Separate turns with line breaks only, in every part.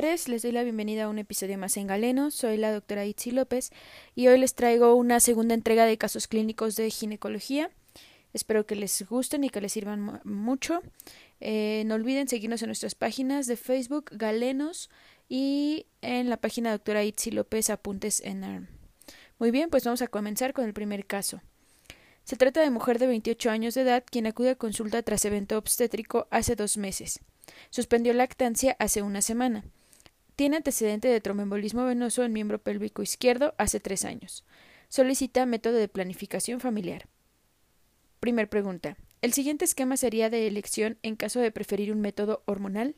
les doy la bienvenida a un episodio más en Galeno. Soy la doctora Itzi López y hoy les traigo una segunda entrega de casos clínicos de ginecología. Espero que les gusten y que les sirvan mucho. Eh, no olviden seguirnos en nuestras páginas de Facebook Galenos y en la página doctora Itzi López Apuntes en ARM. Muy bien, pues vamos a comenzar con el primer caso. Se trata de mujer de 28 años de edad quien acude a consulta tras evento obstétrico hace dos meses. Suspendió lactancia hace una semana. Tiene antecedente de tromboembolismo venoso en miembro pélvico izquierdo hace tres años. Solicita método de planificación familiar. Primer pregunta. ¿El siguiente esquema sería de elección en caso de preferir un método hormonal?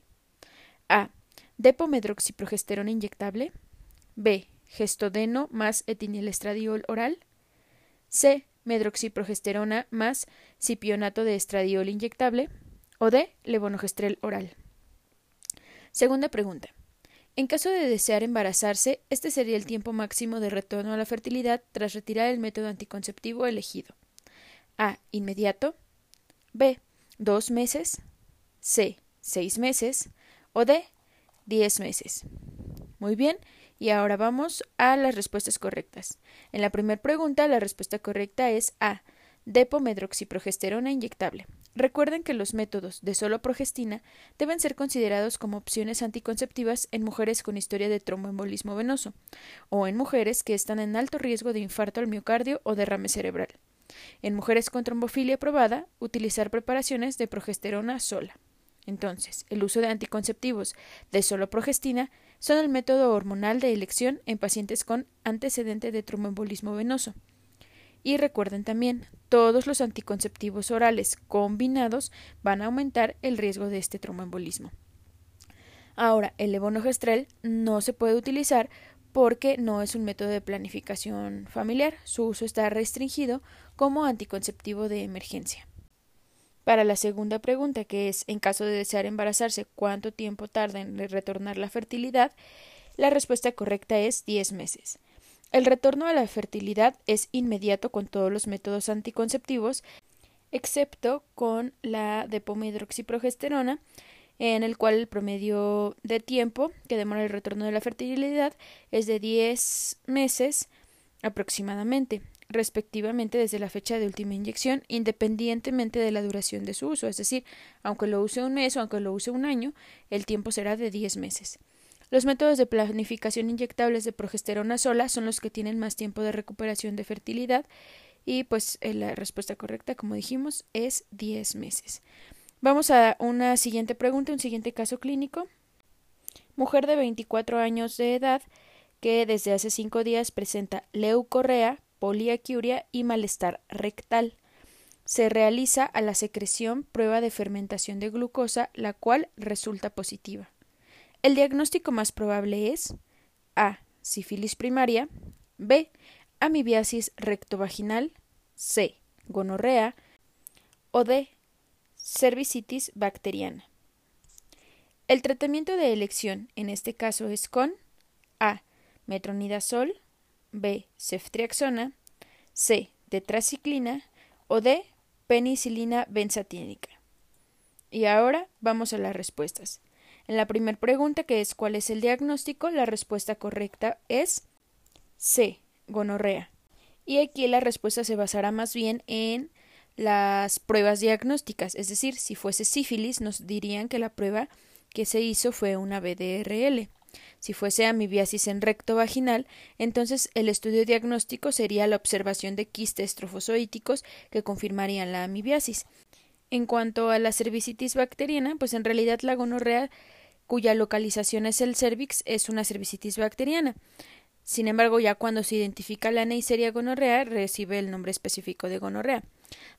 A. Depomedroxiprogesterona inyectable. B. Gestodeno más etinilestradiol oral. C. Medroxiprogesterona más cipionato de estradiol inyectable o de levonorgestrel oral. Segunda pregunta. En caso de desear embarazarse, este sería el tiempo máximo de retorno a la fertilidad tras retirar el método anticonceptivo elegido. A. Inmediato. B. Dos meses. C. Seis meses. O D. Diez meses. Muy bien, y ahora vamos a las respuestas correctas. En la primera pregunta, la respuesta correcta es A. Depomedroxiprogesterona inyectable. Recuerden que los métodos de solo progestina deben ser considerados como opciones anticonceptivas en mujeres con historia de tromboembolismo venoso o en mujeres que están en alto riesgo de infarto al miocardio o derrame cerebral. En mujeres con trombofilia probada, utilizar preparaciones de progesterona sola. Entonces, el uso de anticonceptivos de solo progestina son el método hormonal de elección en pacientes con antecedente de tromboembolismo venoso. Y recuerden también, todos los anticonceptivos orales combinados van a aumentar el riesgo de este tromboembolismo. Ahora, el levonorgestrel no se puede utilizar porque no es un método de planificación familiar. Su uso está restringido como anticonceptivo de emergencia. Para la segunda pregunta, que es en caso de desear embarazarse, ¿cuánto tiempo tarda en retornar la fertilidad? La respuesta correcta es 10 meses. El retorno a la fertilidad es inmediato con todos los métodos anticonceptivos, excepto con la depomedroxiprogesterona, en el cual el promedio de tiempo que demora el retorno de la fertilidad es de 10 meses aproximadamente, respectivamente desde la fecha de última inyección, independientemente de la duración de su uso, es decir, aunque lo use un mes o aunque lo use un año, el tiempo será de 10 meses. Los métodos de planificación inyectables de progesterona sola son los que tienen más tiempo de recuperación de fertilidad y pues eh, la respuesta correcta, como dijimos, es 10 meses. Vamos a una siguiente pregunta, un siguiente caso clínico. Mujer de 24 años de edad que desde hace 5 días presenta leucorrea, poliacuria y malestar rectal. Se realiza a la secreción prueba de fermentación de glucosa, la cual resulta positiva. El diagnóstico más probable es A. sífilis primaria, B. amibiasis rectovaginal, C. gonorrea o D. cervicitis bacteriana. El tratamiento de elección en este caso es con A. metronidazol, B. ceftriaxona, C. tetraciclina o D. penicilina benzatínica. Y ahora vamos a las respuestas. En la primera pregunta, que es ¿cuál es el diagnóstico? La respuesta correcta es C, gonorrea. Y aquí la respuesta se basará más bien en las pruebas diagnósticas, es decir, si fuese sífilis, nos dirían que la prueba que se hizo fue una BDRL. Si fuese amibiasis en recto vaginal, entonces el estudio diagnóstico sería la observación de quistes trofozoíticos que confirmarían la amibiasis. En cuanto a la cervicitis bacteriana, pues en realidad la gonorrea cuya localización es el cervix, es una cervicitis bacteriana. Sin embargo, ya cuando se identifica la Neisseria gonorrea, recibe el nombre específico de gonorrea.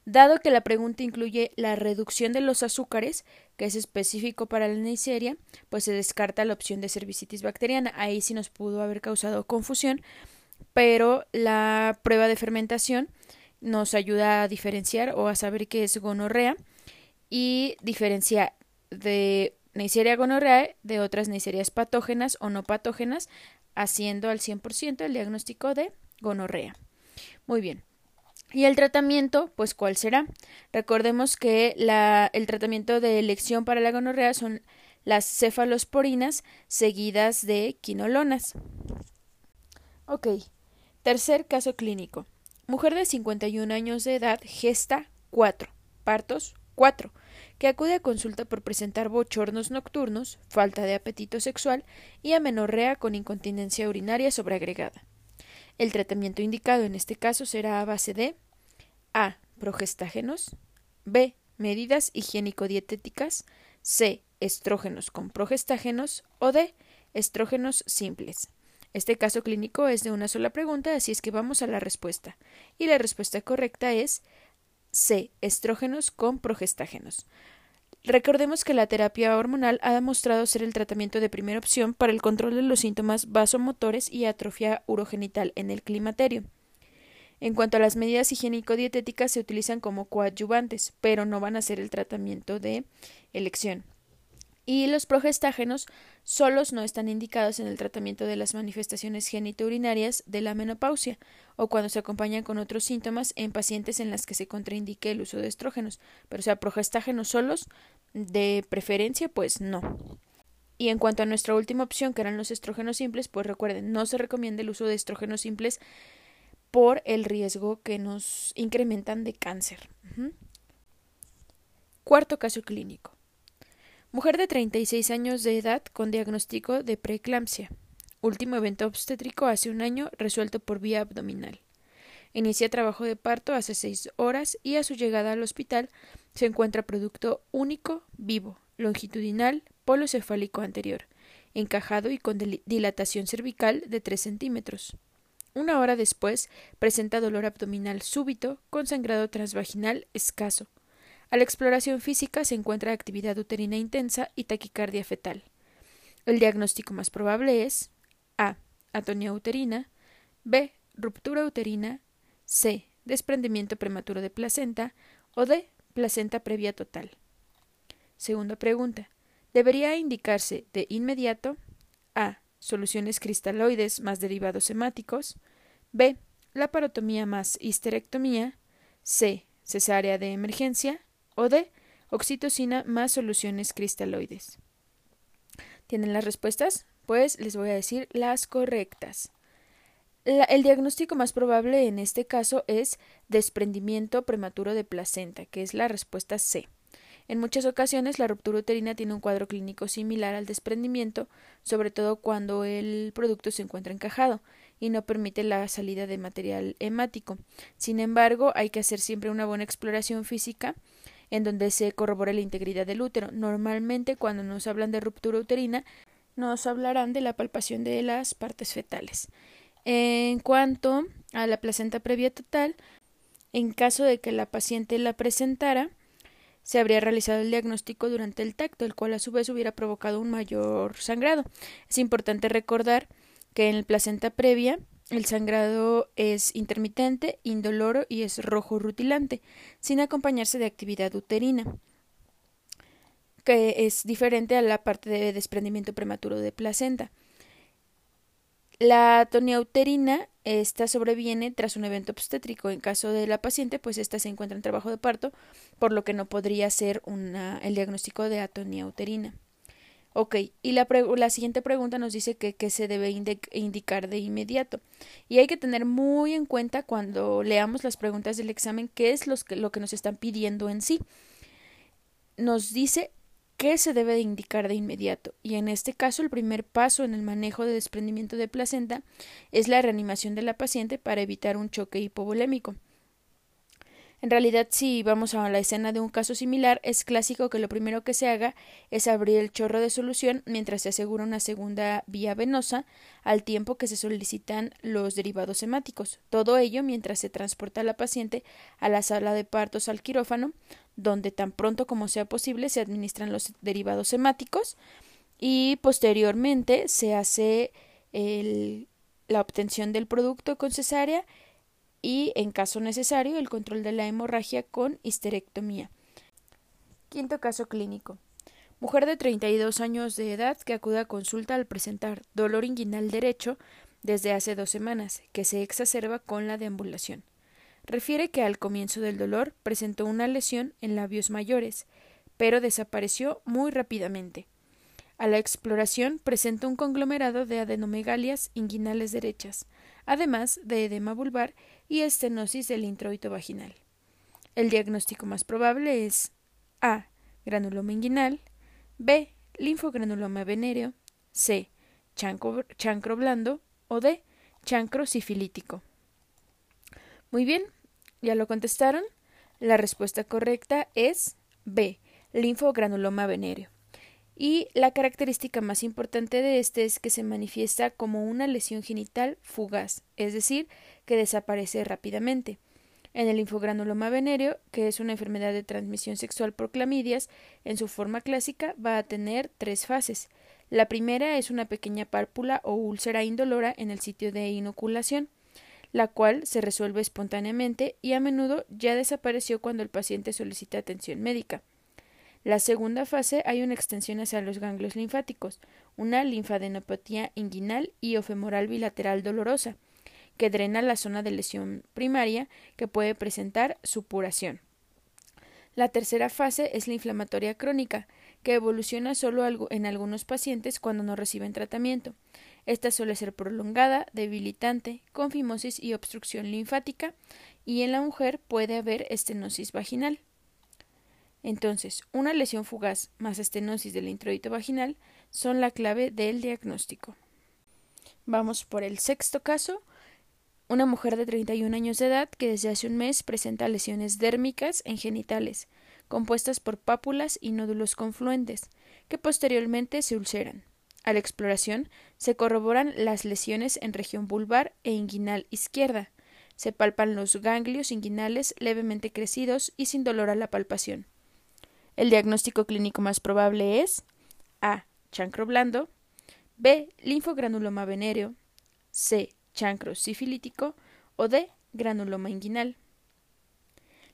Dado que la pregunta incluye la reducción de los azúcares, que es específico para la Neisseria, pues se descarta la opción de cervicitis bacteriana. Ahí sí nos pudo haber causado confusión, pero la prueba de fermentación nos ayuda a diferenciar o a saber qué es gonorrea y diferencia de Neisseria gonorrea de otras Neisserias patógenas o no patógenas, haciendo al 100% el diagnóstico de gonorrea. Muy bien. ¿Y el tratamiento? Pues ¿cuál será? Recordemos que la, el tratamiento de elección para la gonorrea son las cefalosporinas seguidas de quinolonas. Ok. Tercer caso clínico. Mujer de 51 años de edad, gesta 4, partos 4, que acude a consulta por presentar bochornos nocturnos, falta de apetito sexual y amenorrea con incontinencia urinaria sobreagregada. El tratamiento indicado en este caso será a base de A. Progestágenos B. Medidas higiénico-dietéticas C. Estrógenos con progestágenos o D. Estrógenos simples. Este caso clínico es de una sola pregunta, así es que vamos a la respuesta. Y la respuesta correcta es C. Estrógenos con progestágenos. Recordemos que la terapia hormonal ha demostrado ser el tratamiento de primera opción para el control de los síntomas vasomotores y atrofia urogenital en el climaterio. En cuanto a las medidas higiénico-dietéticas, se utilizan como coadyuvantes, pero no van a ser el tratamiento de elección. Y los progestágenos solos no están indicados en el tratamiento de las manifestaciones genitourinarias de la menopausia o cuando se acompañan con otros síntomas en pacientes en las que se contraindique el uso de estrógenos. Pero o sea, progestágenos solos de preferencia, pues no. Y en cuanto a nuestra última opción, que eran los estrógenos simples, pues recuerden, no se recomienda el uso de estrógenos simples por el riesgo que nos incrementan de cáncer. Cuarto caso clínico. Mujer de 36 años de edad con diagnóstico de preeclampsia. Último evento obstétrico hace un año resuelto por vía abdominal. Inicia trabajo de parto hace seis horas y a su llegada al hospital se encuentra producto único, vivo, longitudinal, polo cefálico anterior, encajado y con dilatación cervical de 3 centímetros. Una hora después presenta dolor abdominal súbito con sangrado transvaginal escaso a la exploración física se encuentra actividad uterina intensa y taquicardia fetal. El diagnóstico más probable es A. Atonía uterina, B. Ruptura uterina, C. Desprendimiento prematuro de placenta o D. Placenta previa total. Segunda pregunta. ¿Debería indicarse de inmediato A. Soluciones cristaloides más derivados hemáticos, B. Laparotomía más histerectomía, C. Cesárea de emergencia o de oxitocina más soluciones cristaloides. ¿Tienen las respuestas? Pues les voy a decir las correctas. el diagnóstico más probable en este caso es desprendimiento prematuro de placenta, que es la respuesta C. En muchas ocasiones la ruptura uterina tiene un cuadro clínico similar al desprendimiento, sobre todo cuando el producto se encuentra encajado y no permite la salida de material hemático. Sin embargo, hay que hacer siempre una buena exploración física en donde se corrobora la integridad del útero. Normalmente cuando nos hablan de ruptura uterina nos hablarán de la palpación de las partes fetales. En cuanto a la placenta previa total, en caso de que la paciente la presentara, se habría realizado el diagnóstico durante el tacto, el cual a su vez hubiera provocado un mayor sangrado. Es importante recordar que en la placenta previa el sangrado es intermitente, indoloro y es rojo rutilante, sin acompañarse de actividad uterina, que es diferente a la parte de desprendimiento prematuro de placenta. La atonía uterina, esta sobreviene tras un evento obstétrico. En caso de la paciente, pues esta se encuentra en trabajo de parto, por lo que no podría ser el diagnóstico de atonía uterina. Ok, y la, la siguiente pregunta nos dice que, que se debe indicar de inmediato. Y hay que tener muy en cuenta cuando leamos las preguntas del examen qué es que, lo que nos están pidiendo en sí. Nos dice qué se debe de indicar de inmediato. Y en este caso, el primer paso en el manejo de desprendimiento de placenta es la reanimación de la paciente para evitar un choque hipovolémico. En realidad, si vamos a la escena de un caso similar, es clásico que lo primero que se haga es abrir el chorro de solución mientras se asegura una segunda vía venosa al tiempo que se solicitan los derivados hemáticos. Todo ello mientras se transporta la paciente a la sala de partos al quirófano, donde tan pronto como sea posible se administran los derivados hemáticos y posteriormente se hace la obtención del producto con cesárea y, en caso necesario, el control de la hemorragia con histerectomía. Quinto caso clínico. Mujer de 32 años de edad que acude a consulta al presentar dolor inguinal derecho desde hace dos semanas, que se exacerba con la deambulación. Refiere que al comienzo del dolor presentó una lesión en labios mayores, pero desapareció muy rápidamente. A la exploración presenta un conglomerado de adenomegalias inguinales derechas, además de edema vulvar y estenosis del introito vaginal. El diagnóstico más probable es A. Granuloma inguinal, B. Linfogranuloma venéreo, C. Chancro, blando o D. Chancro sifilítico. Muy bien, ¿ya lo contestaron? La respuesta correcta es B. Linfogranuloma venéreo. Y la característica más importante de este es que se manifiesta como una lesión genital fugaz, es decir, que desaparece rápidamente. En el linfogranuloma venéreo, que es una enfermedad de transmisión sexual por clamidias, en su forma clásica va a tener tres fases. La primera es una pequeña párpula o úlcera indolora en el sitio de inoculación, la cual se resuelve espontáneamente y a menudo ya desapareció cuando el paciente solicita atención médica. La segunda fase hay una extensión hacia los ganglios linfáticos, una linfadenopatía inguinal y o femoral bilateral dolorosa, que drena la zona de lesión primaria que puede presentar supuración. La tercera fase es la inflamatoria crónica, que evoluciona solo en algunos pacientes cuando no reciben tratamiento. Esta suele ser prolongada, debilitante, con fimosis y obstrucción linfática, y en la mujer puede haber estenosis vaginal. Entonces, una lesión fugaz más estenosis del introito vaginal son la clave del diagnóstico. Vamos por el sexto caso, una mujer de 31 años de edad que desde hace un mes presenta lesiones dérmicas en genitales, compuestas por pápulas y nódulos confluentes, que posteriormente se ulceran. A la exploración se corroboran las lesiones en región vulvar e inguinal izquierda. Se palpan los ganglios inguinales levemente crecidos y sin dolor a la palpación. El diagnóstico clínico más probable es A. Chancro blando, B. Linfogranuloma venéreo, C chancro sifilítico o de granuloma inguinal.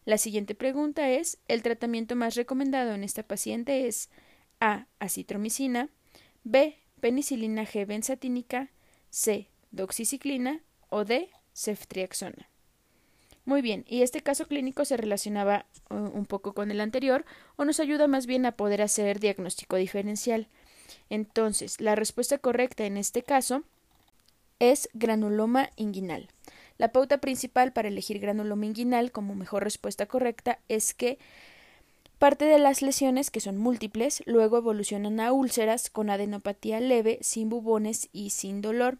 La siguiente pregunta es, ¿el tratamiento más recomendado en esta paciente es A. acitromicina, B. penicilina G benzatínica, C. doxiciclina o D. ceftriaxona? Muy bien, y este caso clínico se relacionaba uh, un poco con el anterior o nos ayuda más bien a poder hacer diagnóstico diferencial. Entonces, la respuesta correcta en este caso es granuloma inguinal. La pauta principal para elegir granuloma inguinal como mejor respuesta correcta es que parte de las lesiones, que son múltiples, luego evolucionan a úlceras con adenopatía leve, sin bubones y sin dolor.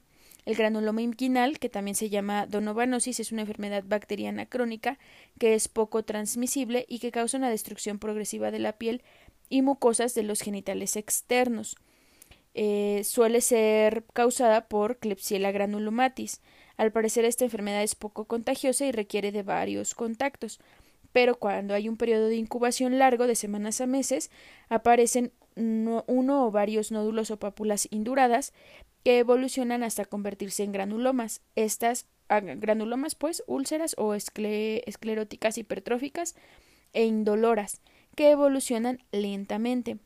El granuloma inguinal, que también se llama donovanosis, es una enfermedad bacteriana crónica que es poco transmisible y que causa una destrucción progresiva de la piel y mucosas de los genitales externos. Eh, suele ser causada por Klebsiella granulomatis. Al parecer esta enfermedad es poco contagiosa y requiere de varios contactos, pero cuando hay un periodo de incubación largo de semanas a meses, aparecen uno, o varios nódulos o pápulas induradas que evolucionan hasta convertirse en granulomas. Estas ah, granulomas, pues, úlceras o escleróticas hipertróficas e indoloras, que evolucionan lentamente.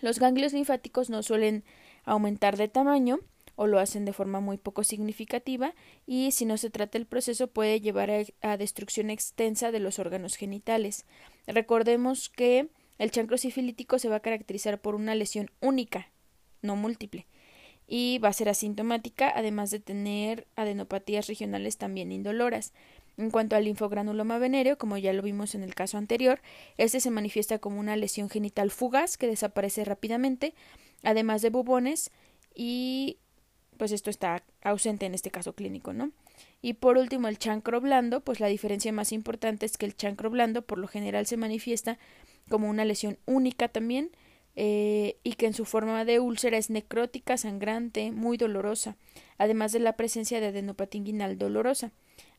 Los ganglios linfáticos no suelen aumentar de tamaño o lo hacen de forma muy poco significativa y si no se trata el proceso puede llevar a, destrucción extensa de los órganos genitales. Recordemos que el chancro sifilítico se va a caracterizar por una lesión única, no múltiple, y va a ser asintomática, además de tener adenopatías regionales también indoloras. En cuanto al linfogranuloma venéreo, como ya lo vimos en el caso anterior, este se manifiesta como una lesión genital fugaz que desaparece rápidamente, además de bubones y pues esto está ausente en este caso clínico, ¿no? Y por último, el chancro blando, pues la diferencia más importante es que el chancro blando por lo general se manifiesta como una lesión única también eh, y que en su forma de úlcera es necrótica, sangrante, muy dolorosa, además de la presencia de adenopatía inguinal dolorosa.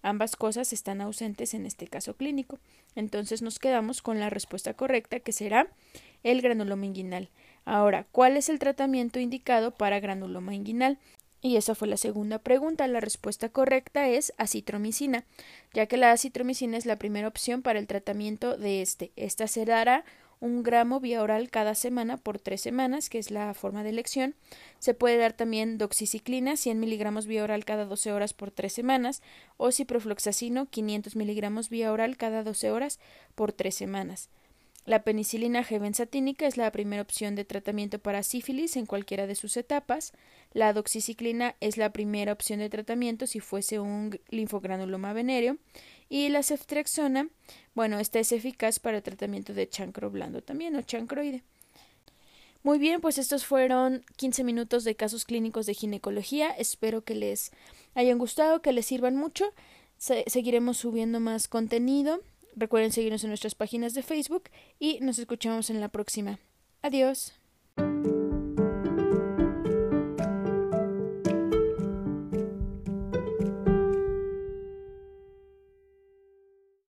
Ambas cosas están ausentes en este caso clínico. Entonces nos quedamos con la respuesta correcta que será el granuloma inguinal. Ahora, ¿cuál es el tratamiento indicado para granuloma inguinal? Y esa fue la segunda pregunta. La respuesta correcta es acitromicina, ya que la acitromicina es la primera opción para el tratamiento de este. Esta se dará un gramo vía oral cada semana por tres semanas, que es la forma de elección. Se puede dar también doxiciclina, 100 miligramos vía oral cada 12 horas por tres semanas, o ciprofloxacino, 500 miligramos vía oral cada 12 horas por tres semanas. La penicilina G benzatínica es la primera opción de tratamiento para sífilis en cualquiera de sus etapas. La doxiciclina es la primera opción de tratamiento si fuese un linfogranuloma venéreo. Y la ceftriaxona, bueno, esta es eficaz para tratamiento de chancro blando también o chancroide. Muy bien, pues estos fueron 15 minutos de casos clínicos de ginecología. Espero que les hayan gustado, que les sirvan mucho. seguiremos subiendo más contenido. Recuerden seguirnos en nuestras páginas de Facebook y nos escuchamos en la próxima. Adiós.